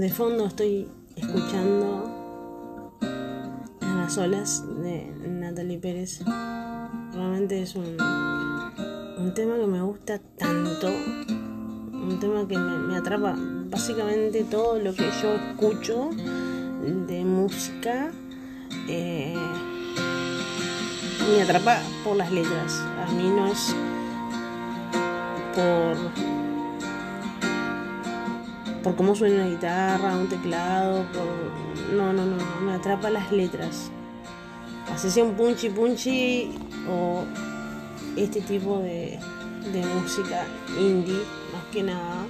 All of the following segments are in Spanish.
de fondo estoy escuchando las olas de Natalie Pérez. Realmente es un, un tema que me gusta tanto, un tema que me, atrapa básicamente todo lo que yo escucho de música. Eh, me atrapa por las letras. A mí no es por por cómo suena una guitarra, un teclado, no, no, no, me atrapa las letras. Así sea un punchy punchy o este tipo de, de música indie, más que nada,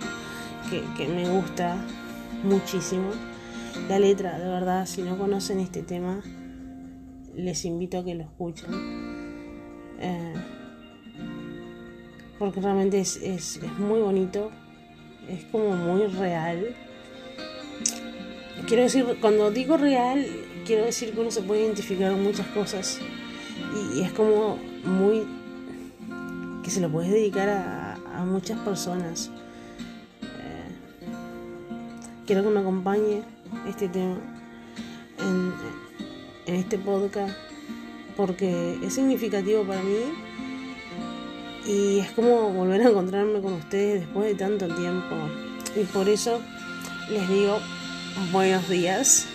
que, que, me gusta muchísimo. La letra, de verdad, si no conocen este tema, les invito a que lo escuchen. Eh, porque realmente es, es muy bonito es como muy real. Quiero decir, cuando digo real, quiero decir que uno se puede identificar con muchas cosas y, es como muy que se lo puedes dedicar a, muchas personas. Eh, quiero que me acompañe este tema en este podcast porque es significativo para mí y es como volver a encontrarme con ustedes después de tanto tiempo. Y por eso les digo buenos días,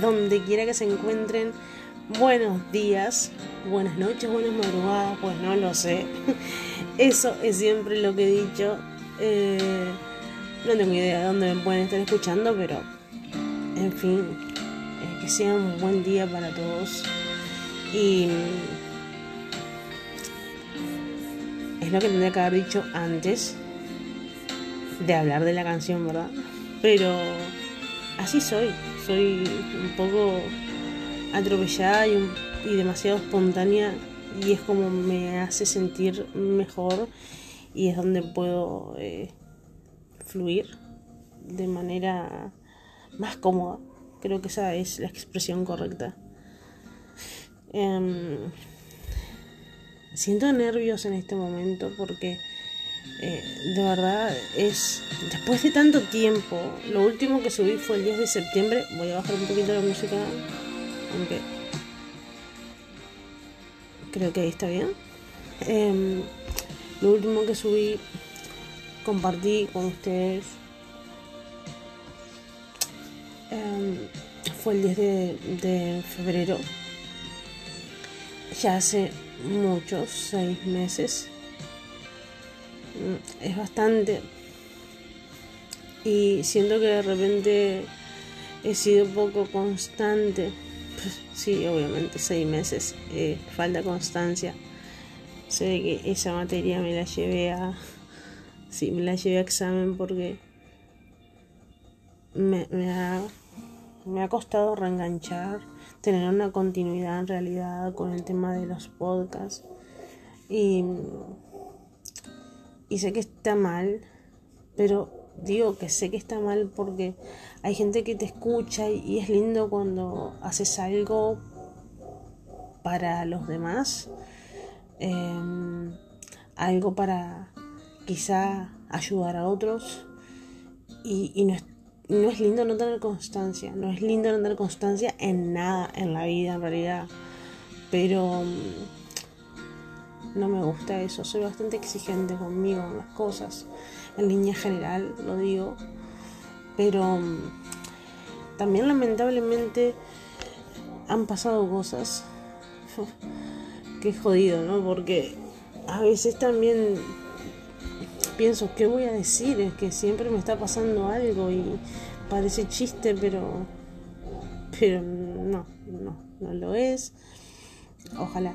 donde quiera que se encuentren, buenos días, buenas noches, buenas madrugadas, pues no lo sé. Eso es siempre lo que he dicho. Eh, no tengo idea de dónde me pueden estar escuchando, pero en fin, que sea un buen día para todos. Y lo que tendría que haber dicho antes de hablar de la canción, ¿verdad? Pero así soy, soy un poco atropellada y, demasiado espontánea y es como me hace sentir mejor y es donde puedo eh, fluir de manera más cómoda. Creo que esa es la expresión correcta. Em, siento nervios en este momento porque eh, de verdad es después de tanto tiempo lo último que subí fue el 10 de septiembre voy a bajar un poquito la música aunque creo que ahí está bien. Em, lo último que subí compartí con ustedes em, fue el 10 de, de febrero. Ya hace muchos, seis meses. Mm, es bastante. Y siento que de repente he sido poco constante. Pues, sí, obviamente, seis meses. Eh, falta constancia. Sé que esa materia me la llevé a. Sí, me la llevé a examen porque me, me, ha, me ha costado reenganchar tener una continuidad en realidad con el tema de los podcasts. Y, y sé que está mal, pero digo que sé que está mal porque hay gente que te escucha y, es lindo cuando haces algo para los demás, em, algo para quizá ayudar a otros y, y no, no es lindo no tener constancia, no es lindo no tener constancia en nada en la vida en realidad, pero mm, no me gusta eso, soy bastante exigente conmigo en las cosas, en línea general lo digo, pero mm, también lamentablemente han pasado cosas que es jodido, ¿no? Porque a veces también pienso, ¿qué voy a decir? Es que siempre me está pasando algo y parece chiste, pero, pero no, no, no lo es. Ojalá,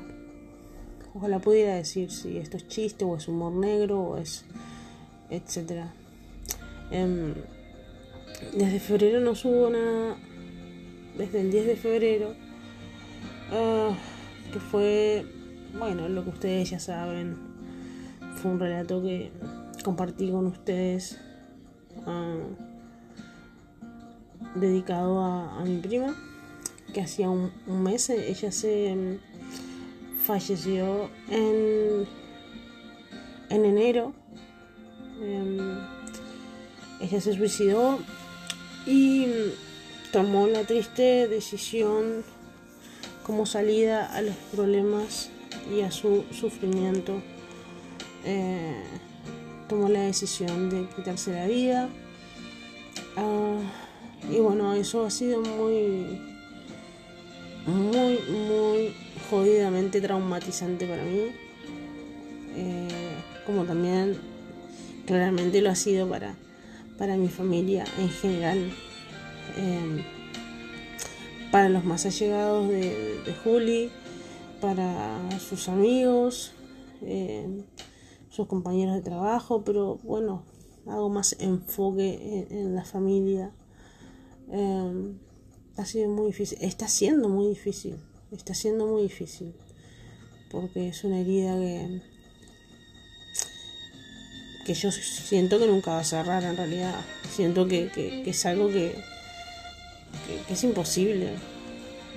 ojalá pudiera decir si esto es chiste o es humor negro o es, etcétera. Em, desde febrero no subo nada, desde el 10 de febrero, ah, que fue, bueno, lo que ustedes ya saben, fue un relato que compartí con ustedes ah, dedicado a, mi prima que hacía un, mes ella se mm, falleció en en enero em, ella se suicidó y tomó la triste decisión como salida a los problemas y a su sufrimiento. Eh, tomó la decisión de quitarse la vida. Ah, y bueno, eso ha sido muy, muy, muy jodidamente traumatizante para mí. Eh, como también claramente lo ha sido para, para mi familia en general. Eh, para los más allegados de, de Juli, para sus amigos, eh, sus compañeros de trabajo, pero bueno, hago más enfoque en, la familia. Em, ha sido muy difícil, está siendo muy difícil, está siendo muy difícil, porque es una herida que, que yo siento que nunca va a cerrar en realidad, siento que, es algo que, que, es imposible,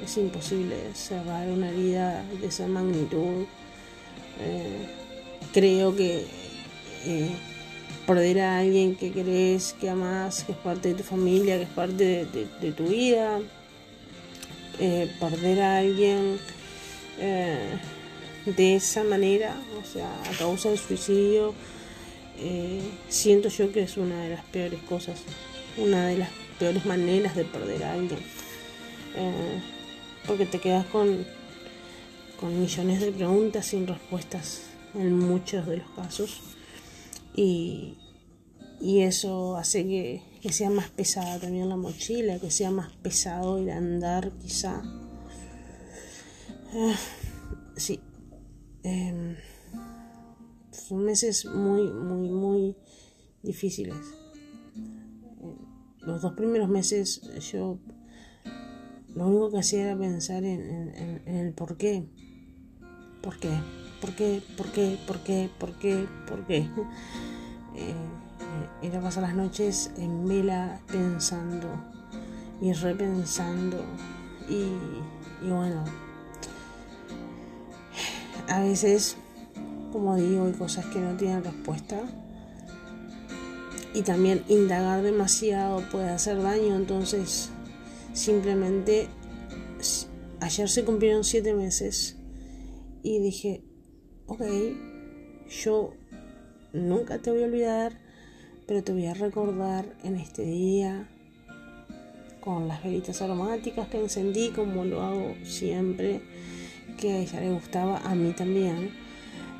es imposible cerrar una herida de esa magnitud. Eh, creo que eh, perder a alguien que querés, que amas, que es parte de tu familia, que es parte de, tu vida, eh, perder a alguien eh, de esa manera, o sea, a causa del suicidio, eh, siento yo que es una de las peores cosas, una de las peores maneras de perder a alguien, porque te quedas con, con millones de preguntas sin respuestas en muchos de los casos y, eso hace que, sea más pesada también la mochila, que sea más pesado el andar quizá. Ah, sí. Em, son meses muy, muy, muy difíciles. Los dos primeros meses yo lo único que hacía era pensar en, en el por qué. ¿Por qué? ¿Por qué? ¿Por qué? ¿Por qué? ¿Por qué? ¿Por qué? Eh, era pasar las noches en vela pensando y repensando y, y bueno, a veces, como digo, hay cosas que no tienen respuesta y también indagar demasiado puede hacer daño, entonces simplemente ayer se cumplieron siete meses y dije, ok, yo nunca te voy a olvidar, pero te voy a recordar en este día con las velitas aromáticas que encendí como lo hago siempre, que a ella le gustaba, a mí también.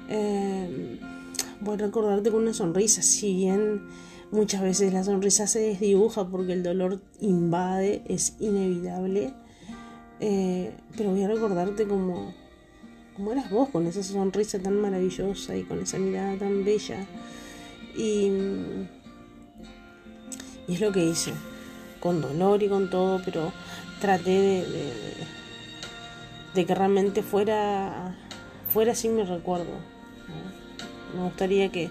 Em, voy a recordarte con una sonrisa, si bien muchas veces la sonrisa se desdibuja porque el dolor invade, es inevitable, eh, pero voy a recordarte como como eras vos, con esa sonrisa tan maravillosa y con esa mirada tan bella. Y, es lo que hice, con dolor y con todo, pero traté de, de, que realmente fuera, fuera así mi recuerdo. Me gustaría que,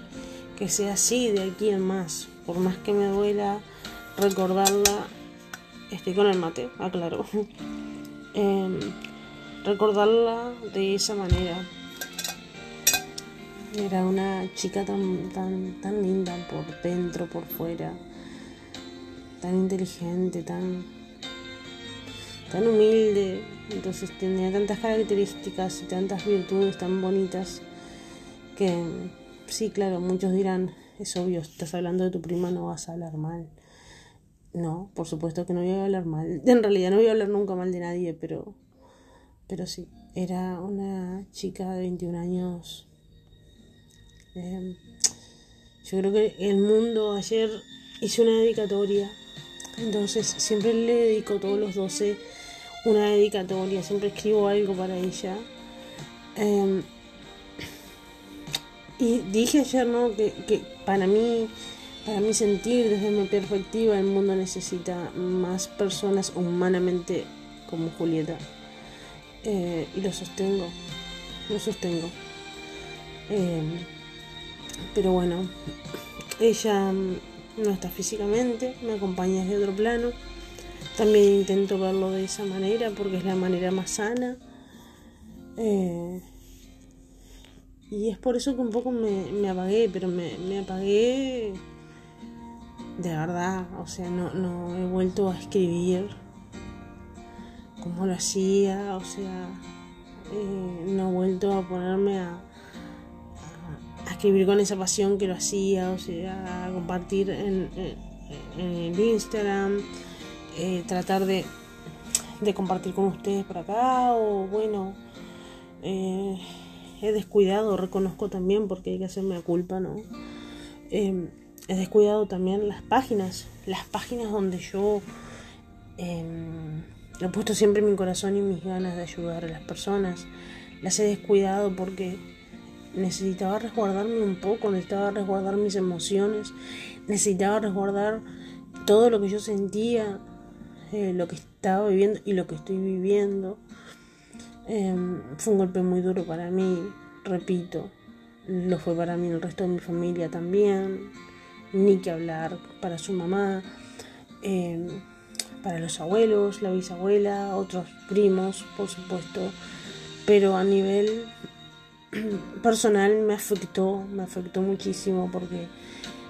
que sea así de aquí en más, por más que me duela recordarla, estoy con el mate, aclaro. Em, recordarla de esa manera. Era una chica tan, tan, tan linda por dentro, por fuera, tan inteligente, tan, tan humilde. Entonces tenía tantas características y tantas virtudes tan bonitas que sí, claro, muchos dirán, es obvio, estás hablando de tu prima, no vas a hablar mal. No, por supuesto que no voy a hablar mal. En realidad no voy a hablar nunca mal de nadie, pero pero sí, era una chica de 21 años. Em, yo creo que el mundo ayer hizo una dedicatoria. Entonces siempre le dedico todos los 12 una dedicatoria. Siempre escribo algo para ella. Em, y dije ayer, ¿no? Que, que para mí, para mí sentir desde mi perspectiva, el mundo necesita más personas humanamente como Julieta. Eh, y lo sostengo, lo sostengo. Eh, pero bueno, ella no está físicamente, me acompaña desde otro plano. También intento verlo de esa manera porque es la manera más sana. Eh, y es por eso que un poco me, apagué, pero me, me apagué de verdad, o sea, no, no he vuelto a escribir como lo hacía, o sea, eh, no he vuelto a ponerme a, escribir con esa pasión que lo hacía, o sea, a compartir en, el Instagram, eh, tratar de, compartir con ustedes por acá, o bueno, eh, he descuidado, reconozco también, porque hay que hacerme la culpa, ¿no? he descuidado también las páginas, las páginas donde yo... Em, He puesto siempre mi corazón y mis ganas de ayudar a las personas. Las he descuidado porque necesitaba resguardarme un poco, necesitaba resguardar mis emociones, necesitaba resguardar todo lo que yo sentía, eh, lo que estaba viviendo y lo que estoy viviendo. Em, fue un golpe muy duro para mí, repito, lo fue para mí el resto de mi familia también, ni que hablar para su mamá. Em, para los abuelos, la bisabuela, otros primos, por supuesto, pero a nivel personal me afectó, me afectó muchísimo porque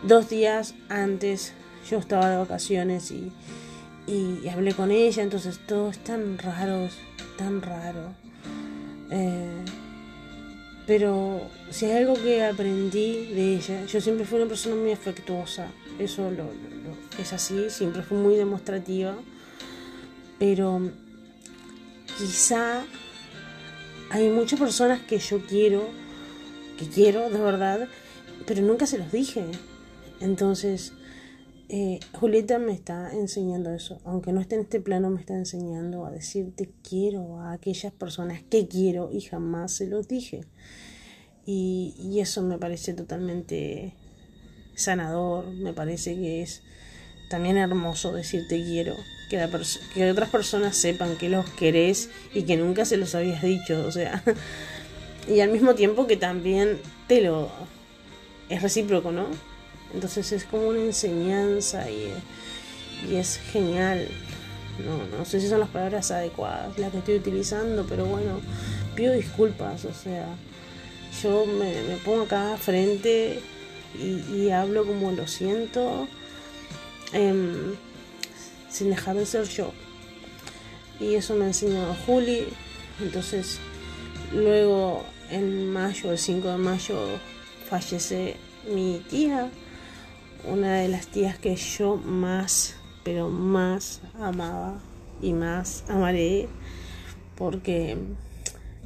dos días antes yo estaba de vacaciones y, y, hablé con ella, entonces todo es tan raro, tan raro. Eh, pero si hay algo que aprendí de ella, yo siempre fui una persona muy afectuosa, eso lo, es así, siempre fue muy demostrativa, pero quizá hay muchas personas que yo quiero, que quiero de verdad, pero nunca se los dije. Entonces, eh, Julieta me está enseñando eso, aunque no esté en este plano, me está enseñando a decirte quiero a aquellas personas que quiero y jamás se los dije. Y, y eso me parece totalmente sanador, me parece que es también hermoso decirte quiero, que, que otras personas sepan que los querés y que nunca se los habías dicho, o sea, y al mismo tiempo que también te lo... es recíproco, ¿no? Entonces es como una enseñanza y, y es genial. No, no sé si son las palabras adecuadas las que estoy utilizando, pero bueno, pido disculpas, o sea, yo me, me pongo acá frente y, hablo como lo siento, em, sin dejar de ser yo. Y eso me ha enseñado Juli. Entonces, luego en mayo, el 5 de mayo, fallece mi tía, una de las tías que yo más, pero más amaba y más amaré, porque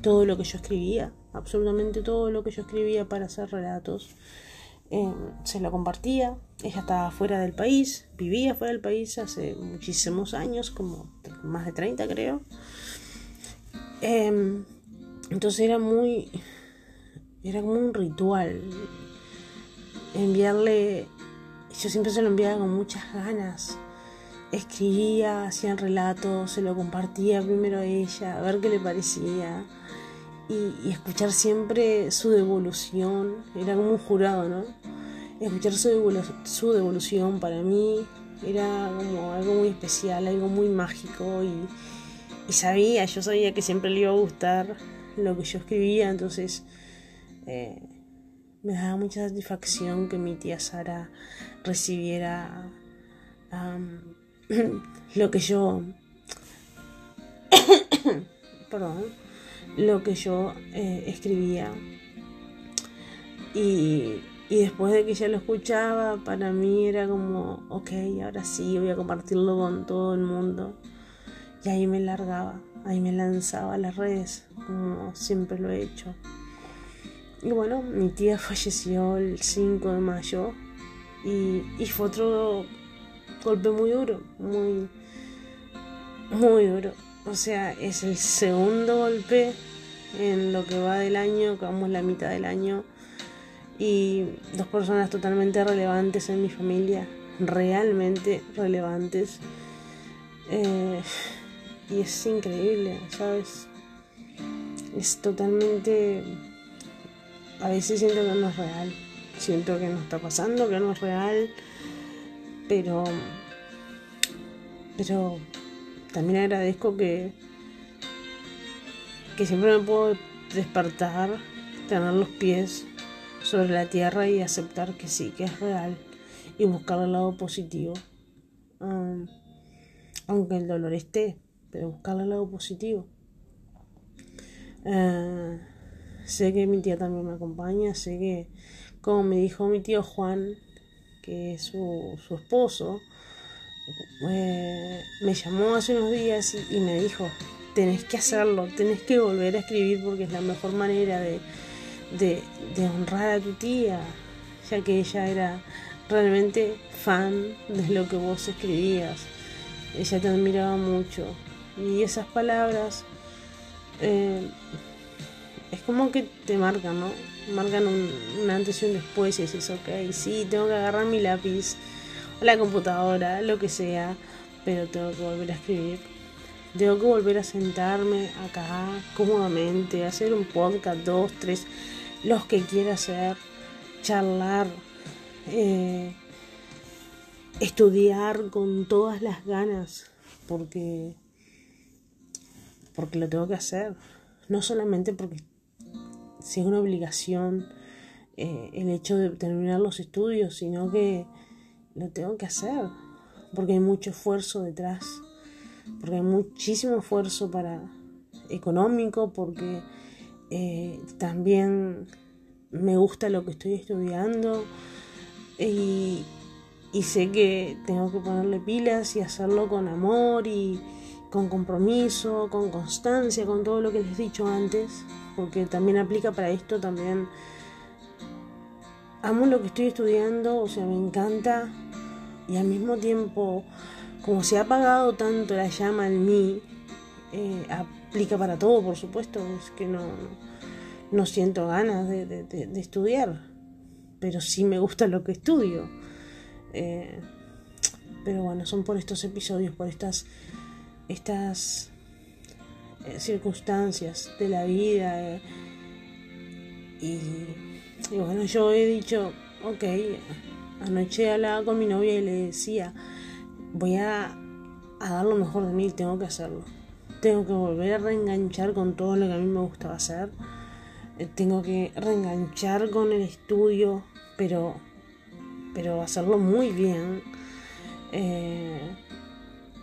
todo lo que yo escribía, absolutamente todo lo que yo escribía para hacer relatos, Em, se lo compartía. Ella estaba fuera del país, vivía fuera del país hace muchísimos años, como más de 30 creo. Em, entonces era muy, era como un ritual. Enviarle, yo siempre se lo enviaba con muchas ganas. Escribía, hacía relatos, se lo compartía primero a ella, a ver qué le parecía y, escuchar siempre su devolución, era como un jurado, ¿no? Escuchar su, su devolución para mí era como algo muy especial, algo muy mágico y, sabía, yo sabía que siempre le iba a gustar lo que yo escribía, entonces eh, me daba mucha satisfacción que mi tía Sara recibiera lo que yo... Perdón lo que yo eh, escribía. Y, y, después de que ya lo escuchaba, para mí era como, ok, ahora sí, voy a compartirlo con todo el mundo. Y ahí me largaba, ahí me lanzaba a las redes, como siempre lo he hecho. Y bueno, mi tía falleció el 5 de mayo y, y fue otro golpe muy duro, muy, muy duro. O sea, es el segundo golpe en lo que va del año, que vamos la mitad del año. Y dos personas totalmente relevantes en mi familia, realmente relevantes. Eh, y es increíble, ¿sabes? Es totalmente... A veces siento que no es real. Siento que no está pasando, que no es real. Pero... Pero también agradezco que, que siempre me puedo despertar, tener los pies sobre la tierra y aceptar que sí, que es real y buscar el lado positivo. aunque el dolor esté, pero buscar el lado positivo. Eh, sé que mi tía también me acompaña, sé que, como me dijo mi tío Juan, que es su, esposo, me llamó hace unos días y, me dijo, tenés que hacerlo, tenés que volver a escribir porque es la mejor manera de, de, honrar a tu tía, ya que ella era realmente fan de lo que vos escribías. Ella te admiraba mucho. Y esas palabras eh, es como que te marcan, ¿no? Marcan un, antes y un después y dices, ok, sí, tengo que agarrar mi lápiz la computadora, lo que sea, pero tengo que volver a escribir. Tengo que volver a sentarme acá cómodamente, hacer un podcast, dos, tres, los que quiera hacer, charlar, eh, estudiar con todas las ganas, porque, porque lo tengo que hacer. No solamente porque si es una obligación eh, el hecho de terminar los estudios, sino que lo tengo que hacer, porque hay mucho esfuerzo detrás, porque hay muchísimo esfuerzo para económico, porque eh, también me gusta lo que estoy estudiando y, y sé que tengo que ponerle pilas y hacerlo con amor y con compromiso, con constancia, con todo lo que les he dicho antes, porque también aplica para esto también. Amo lo que estoy estudiando, o sea, me encanta y al mismo tiempo, como se ha apagado tanto la llama en mí, eh, aplica para todo, por supuesto, es que no, no siento ganas de, estudiar, pero sí me gusta lo que estudio. Eh, pero bueno, son por estos episodios, por estas estas eh, circunstancias de la vida. Eh, y, bueno, yo he dicho, ok, anoche hablaba con mi novia y le decía, voy a, dar lo mejor de mí, tengo que hacerlo. Tengo que volver a reenganchar con todo lo que a mí me gustaba hacer. Eh, tengo que reenganchar con el estudio, pero, pero hacerlo muy bien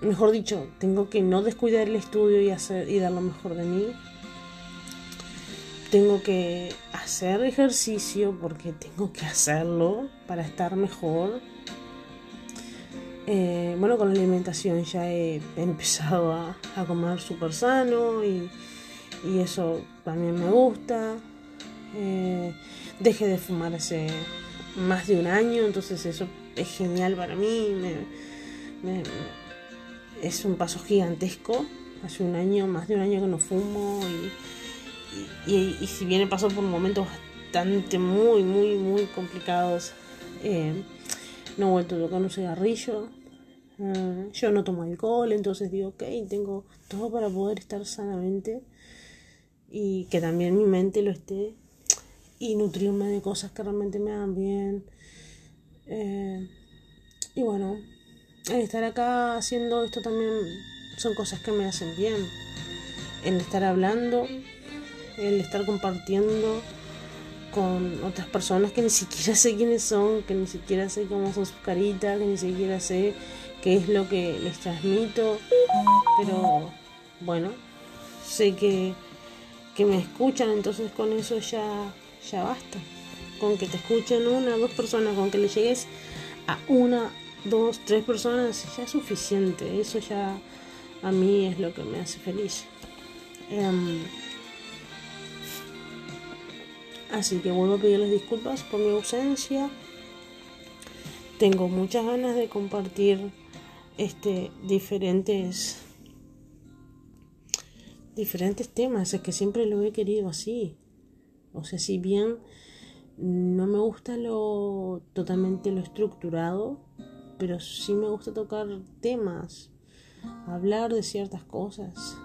mejor dicho, tengo que no descuidar el estudio y, hacer, y dar lo mejor de mí. Tengo que hacer ejercicio porque tengo que hacerlo para estar mejor. Eh, bueno, con la alimentación ya he empezado a, comer súper sano y, eso también me gusta. Eh, dejé de fumar hace más de un año, entonces eso es genial para mí. me, es un paso gigantesco. Hace un año, más de un año que no fumo y, y, si bien pasado por momentos bastante muy, muy, muy complicados, eh, no he vuelto a tocar un cigarrillo. Eh, yo no tomo alcohol, entonces digo, ok, tengo todo para poder estar sanamente y que también mi mente lo esté y nutrirme de cosas que realmente me hagan bien. Eh, y bueno, el estar acá haciendo esto también son cosas que me hacen bien. El estar hablando, el estar compartiendo con otras personas que ni siquiera sé quiénes son, que ni siquiera sé cómo son sus caritas, que ni siquiera sé qué es lo que les transmito. Pero bueno, sé que, que me escuchan, entonces con eso ya, ya basta. Con que te escuchen una, dos personas, con que le llegues a una dos, tres personas ya es suficiente. Eso ya a mí es lo que me hace feliz. Em, así que vuelvo a pedirles disculpas por mi ausencia. Tengo muchas ganas de compartir este diferentes diferentes temas, es que siempre lo he querido así. O sea, si bien no me gusta lo totalmente lo estructurado, pero sí me gusta tocar temas, hablar de ciertas cosas,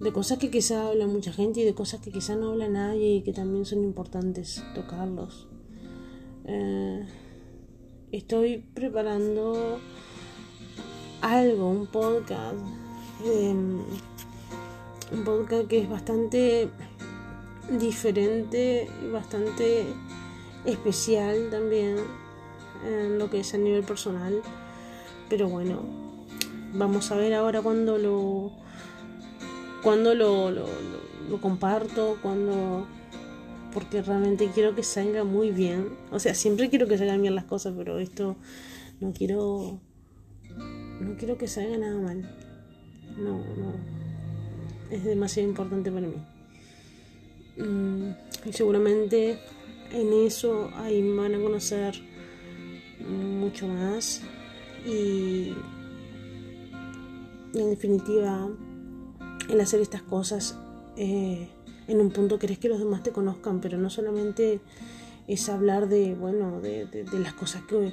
de cosas que quizá habla mucha gente y de cosas que quizá no habla nadie y que también son importantes tocarlos. Eh, estoy preparando algo, un podcast, em, un podcast que es bastante diferente, bastante especial también en lo que es a nivel personal. Pero bueno, vamos a ver ahora cuando lo cuando lo, lo, comparto, cuando porque realmente quiero que salga muy bien. O sea, siempre quiero que salgan bien las cosas, pero esto no quiero no quiero que salga nada mal. No, no. Es demasiado importante para mí. Mm, y seguramente en eso ahí van a conocer mucho más. Y, en definitiva, el hacer estas cosas eh, en un punto querés que los demás te conozcan, pero no solamente es hablar de, bueno, de, de las cosas que,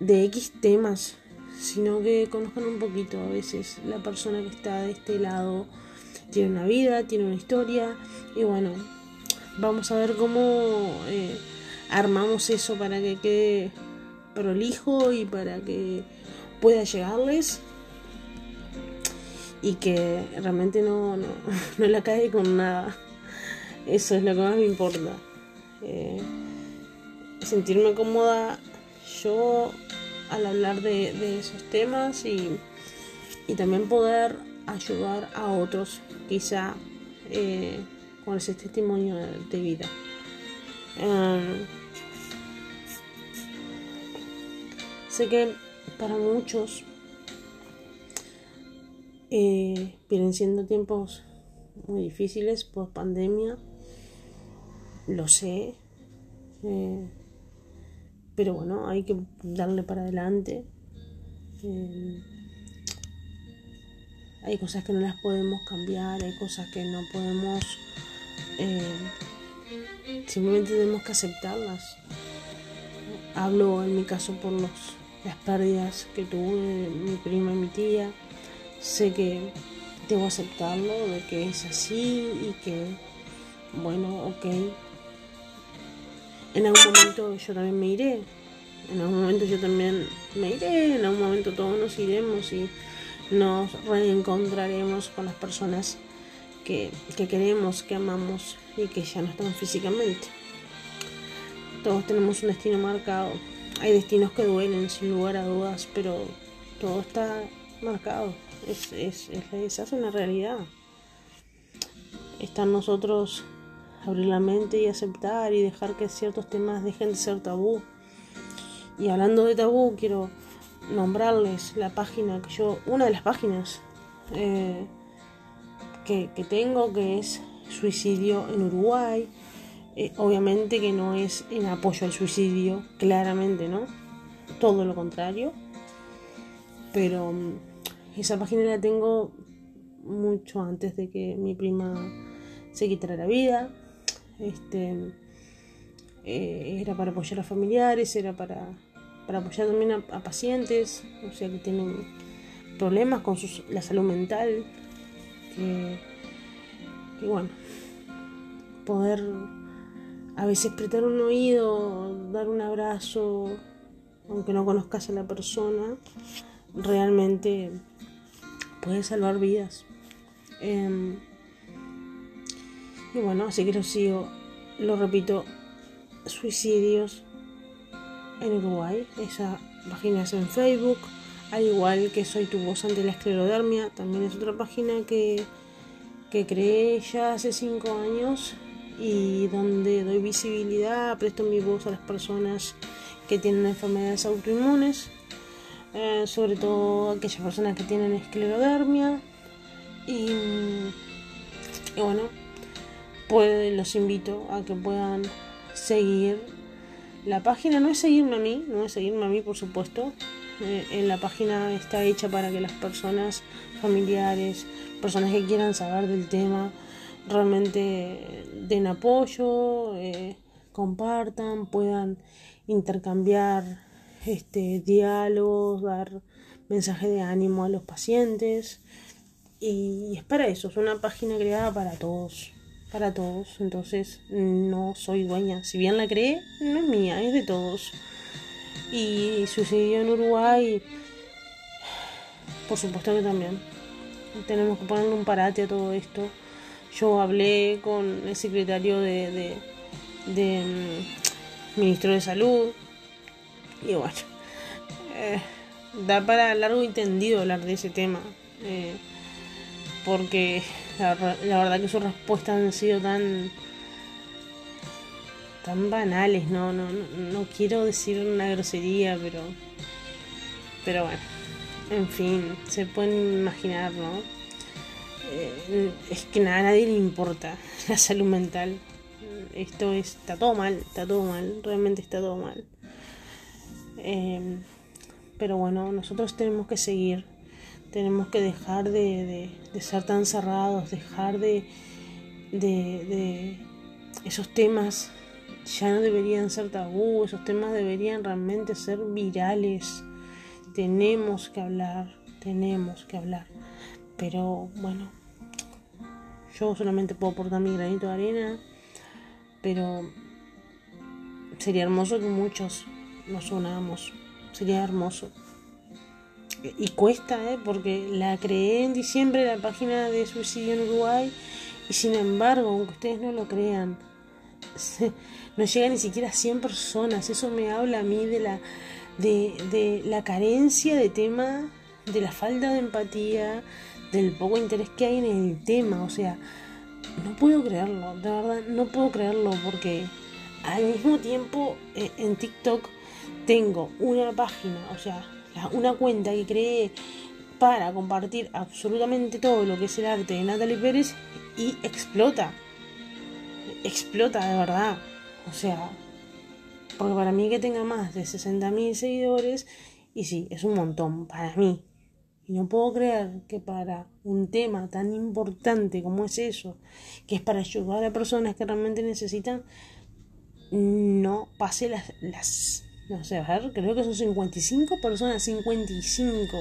de X temas, sino que conozcan un poquito a veces la persona que está de este lado. Tiene una vida, tiene una historia y bueno, vamos a ver cómo eh, armamos eso para que quede prolijo y para que pueda llegarles y que realmente no, no, no la cae con nada. Eso es lo que más me importa. Eh, sentirme cómoda yo al hablar de, esos temas y, también poder ayudar a otros quizá eh, con ese testimonio de, vida. Em, sé que para muchos eh, vienen siendo tiempos muy difíciles post pandemia, lo sé. Eh, pero bueno, hay que darle para adelante. Eh, hay cosas que no las podemos cambiar, hay cosas que no podemos... Simplemente tenemos que aceptarlas. Hablo en mi caso por los, las pérdidas que tuve mi prima y mi tía. Sé que debo aceptarlo, de que es así y que, bueno, ok, en algún momento yo también me iré, en algún momento yo también me iré, en algún momento todos nos iremos y nos reencontraremos con las personas que, queremos, que amamos y que ya no están físicamente. Todos tenemos un destino marcado. Hay destinos que duelen, sin lugar a dudas, pero todo está marcado. Es, es, es, es una realidad. Están nosotros abrir la mente y aceptar y dejar que ciertos temas dejen de ser tabú. Y hablando de tabú, quiero nombrarles la página que yo, una de las páginas eh, que, tengo, que es Suicidio en Uruguay. Eh, obviamente que no es en apoyo al suicidio, claramente, ¿no? Todo lo contrario. Pero mm, esa página la tengo mucho antes de que mi prima se quitara la vida. Este, eh, era para apoyar a familiares, era para, para apoyar también a, pacientes, o sea, que tienen problemas con la salud mental, que, bueno, poder a veces prestar un oído, dar un abrazo, aunque no conozcas a la persona, realmente puede salvar vidas. Em, y bueno, así que lo sigo, lo repito, suicidios en Uruguay. Esa página es en Facebook, al igual que Soy tu voz ante la esclerodermia, también es otra página que, que creé ya hace 5 años y donde doy visibilidad, presto mi voz a las personas que tienen enfermedades autoinmunes, eh, sobre todo aquellas personas que tienen esclerodermia. Y, y bueno, pues los invito a que puedan seguir la página. No es seguirme a mí, no es seguirme a mí, por supuesto. Eh, en la página está hecha para que las personas familiares, personas que quieran saber del tema, realmente den apoyo, eh, compartan, puedan intercambiar este diálogos, dar mensaje de ánimo a los pacientes. Y es para eso, es una página creada para todos para todos, entonces no soy dueña. Si bien la creé, no es mía, es de todos. Y sucedió en Uruguay, por supuesto que también. Tenemos que ponerle un parate a todo esto. Yo hablé con el secretario de, de, de mm, ministro de Salud Y bueno, eh, da para largo y tendido hablar de ese tema. Eh, porque la, verdad que sus respuestas han sido tan tan banales, no, no, no, quiero decir una grosería, pero pero bueno, en fin, se pueden imaginar, ¿no? Eh, es que a nadie le importa la salud mental. Esto está todo mal, está todo mal, realmente está todo mal. Eh, pero bueno, nosotros tenemos que seguir, tenemos que dejar de, ser tan cerrados, dejar de, de, esos temas ya no deberían ser tabú, esos temas deberían realmente ser virales. Tenemos que hablar, tenemos que hablar. Pero bueno, yo solamente puedo aportar mi granito de arena, pero sería hermoso que muchos nos unamos. Sería hermoso. Y cuesta, ¿eh? porque la creé en diciembre la página de suicidio en Uruguay y sin embargo, aunque ustedes no lo crean, no llega ni siquiera a 100 personas. Eso me habla a mí de la, de, de la carencia de tema, de la falta de empatía, del poco interés que hay en el tema. O sea, no puedo creerlo, de verdad, no puedo creerlo porque al mismo tiempo eh, en TikTok tengo una página, o sea, una cuenta que creé para compartir absolutamente todo lo que es el arte de Natalie Pérez y explota. Explota de verdad. O sea, porque para mí que tenga más de 60.000 seguidores, y sí, es un montón para mí. Y no puedo creer que para un tema tan importante como es eso, que es para ayudar a personas que realmente necesitan, no pase las, las no sé, a ver, creo que son 55 personas, 55.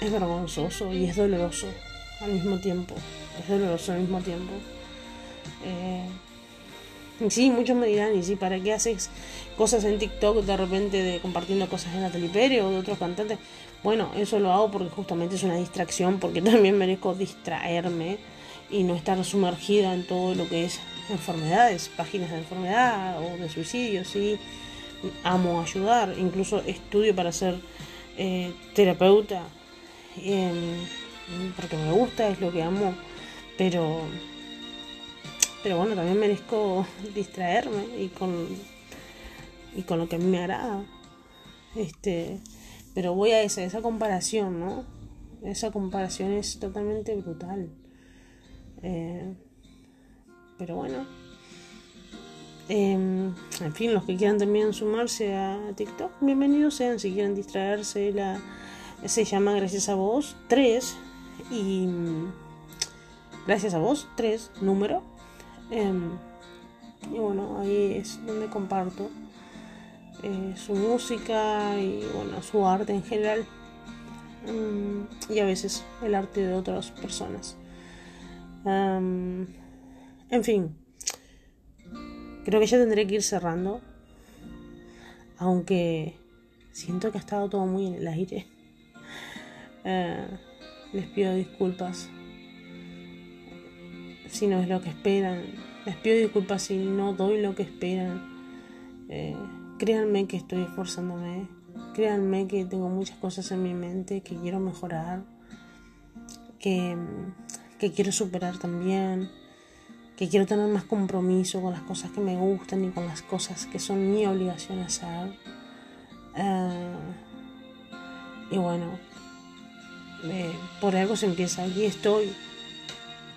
Es vergonzoso y es doloroso al mismo tiempo. Es doloroso al mismo tiempo. Eh, sí, muchos me dirán, ¿y si para qué haces cosas en TikTok de repente de compartiendo cosas de Natalie Pérez o de otros cantantes? Bueno, eso lo hago porque justamente es una distracción, porque también merezco distraerme y no estar sumergida en todo lo que es enfermedades, páginas de enfermedad o de suicidio, sí. Amo ayudar, incluso estudio para ser eh, terapeuta, em, porque me gusta, es lo que amo, pero pero bueno, también merezco distraerme y con, y con lo que a mí me agrada. Este, pero voy a esa, esa comparación, ¿no? Esa comparación es totalmente brutal. Eh, pero bueno. Em, en fin, los que quieran también sumarse a TikTok, bienvenidos sean. Si quieren distraerse, la, se llama Gracias a vos 3. Y gracias a vos 3, número. Em, y bueno, ahí es donde comparto eh, su música y bueno, su arte en general. Em, y a veces el arte de otras personas. En fin, creo que ya tendré que ir cerrando. Aunque siento que ha estado todo muy en el aire. Eh, les pido disculpas si no es lo que esperan. Les pido disculpas si no doy lo que esperan. Eh, créanme que estoy esforzándome. Créanme que tengo muchas cosas en mi mente que quiero mejorar. Que, que quiero superar también. Que quiero tener más compromiso con las cosas que me gustan y con las cosas que son mi obligación hacer. Eh, y bueno, eh, por algo se empieza. Aquí estoy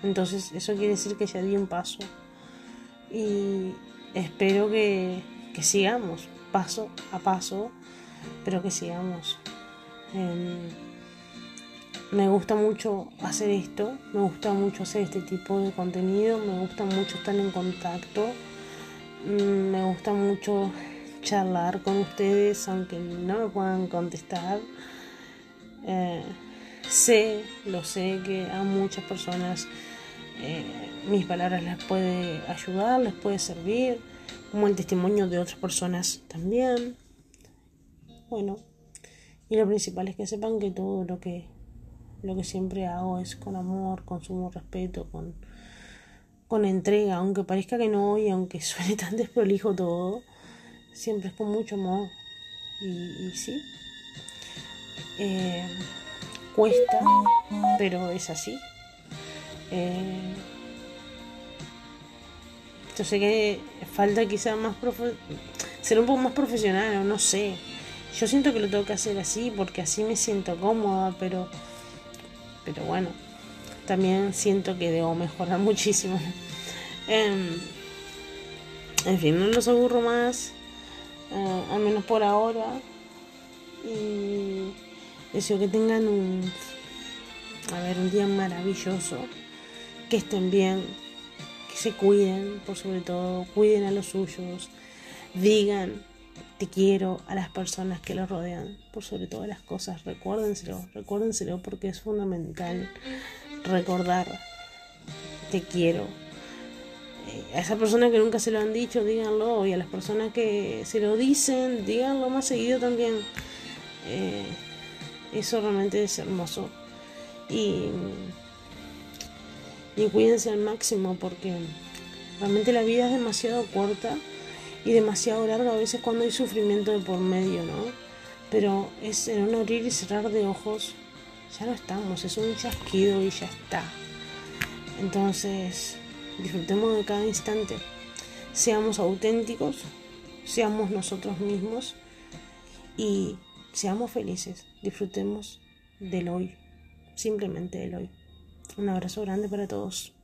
entonces eso quiere decir que ya di un paso. Y espero que, sigamos paso a paso, pero que sigamos. Em, me gusta mucho hacer esto, me gusta mucho hacer este tipo de contenido, me gusta mucho estar en contacto, mm, me gusta mucho charlar con ustedes aunque no me puedan contestar. Eh, sé, lo sé que a muchas personas eh, mis palabras les puede ayudar, les puede servir, como el testimonio de otras personas también. Bueno, y lo principal es que sepan que todo lo que lo que siempre hago es con amor, con sumo respeto, con, con entrega, aunque parezca que no y aunque suene tan desprolijo todo, siempre es con mucho amor. Y, sí, eh, cuesta, pero es así. Eh, yo sé que falta quizá más ser un poco más profesional, no sé. Yo siento que lo tengo que hacer así porque así me siento cómoda, pero, pero bueno, también siento que debo mejorar muchísimo. Em, en fin, no los aburro más, eh, al menos por ahora. Y deseo que tengan un, a ver, un día maravilloso, que estén bien, que se cuiden, por sobre todo, cuiden a los suyos, digan te quiero a las personas que los rodean, por sobre todas las cosas, recuérdenselo, recuérdenselo porque es fundamental recordar te quiero. Eh, a esa persona que nunca se lo han dicho, díganlo, y a las personas que se lo dicen, díganlo más seguido también. Eh, eso realmente es hermoso. Y, y cuídense al máximo porque realmente la vida es demasiado corta y demasiado larga a veces cuando hay sufrimiento de por medio, ¿no? Pero es en un abrir y cerrar de ojos, ya no estamos, es un chasquido y ya está. Entonces, disfrutemos de cada instante, seamos auténticos, seamos nosotros mismos y seamos felices, disfrutemos del hoy, simplemente del hoy. Un abrazo grande para todos.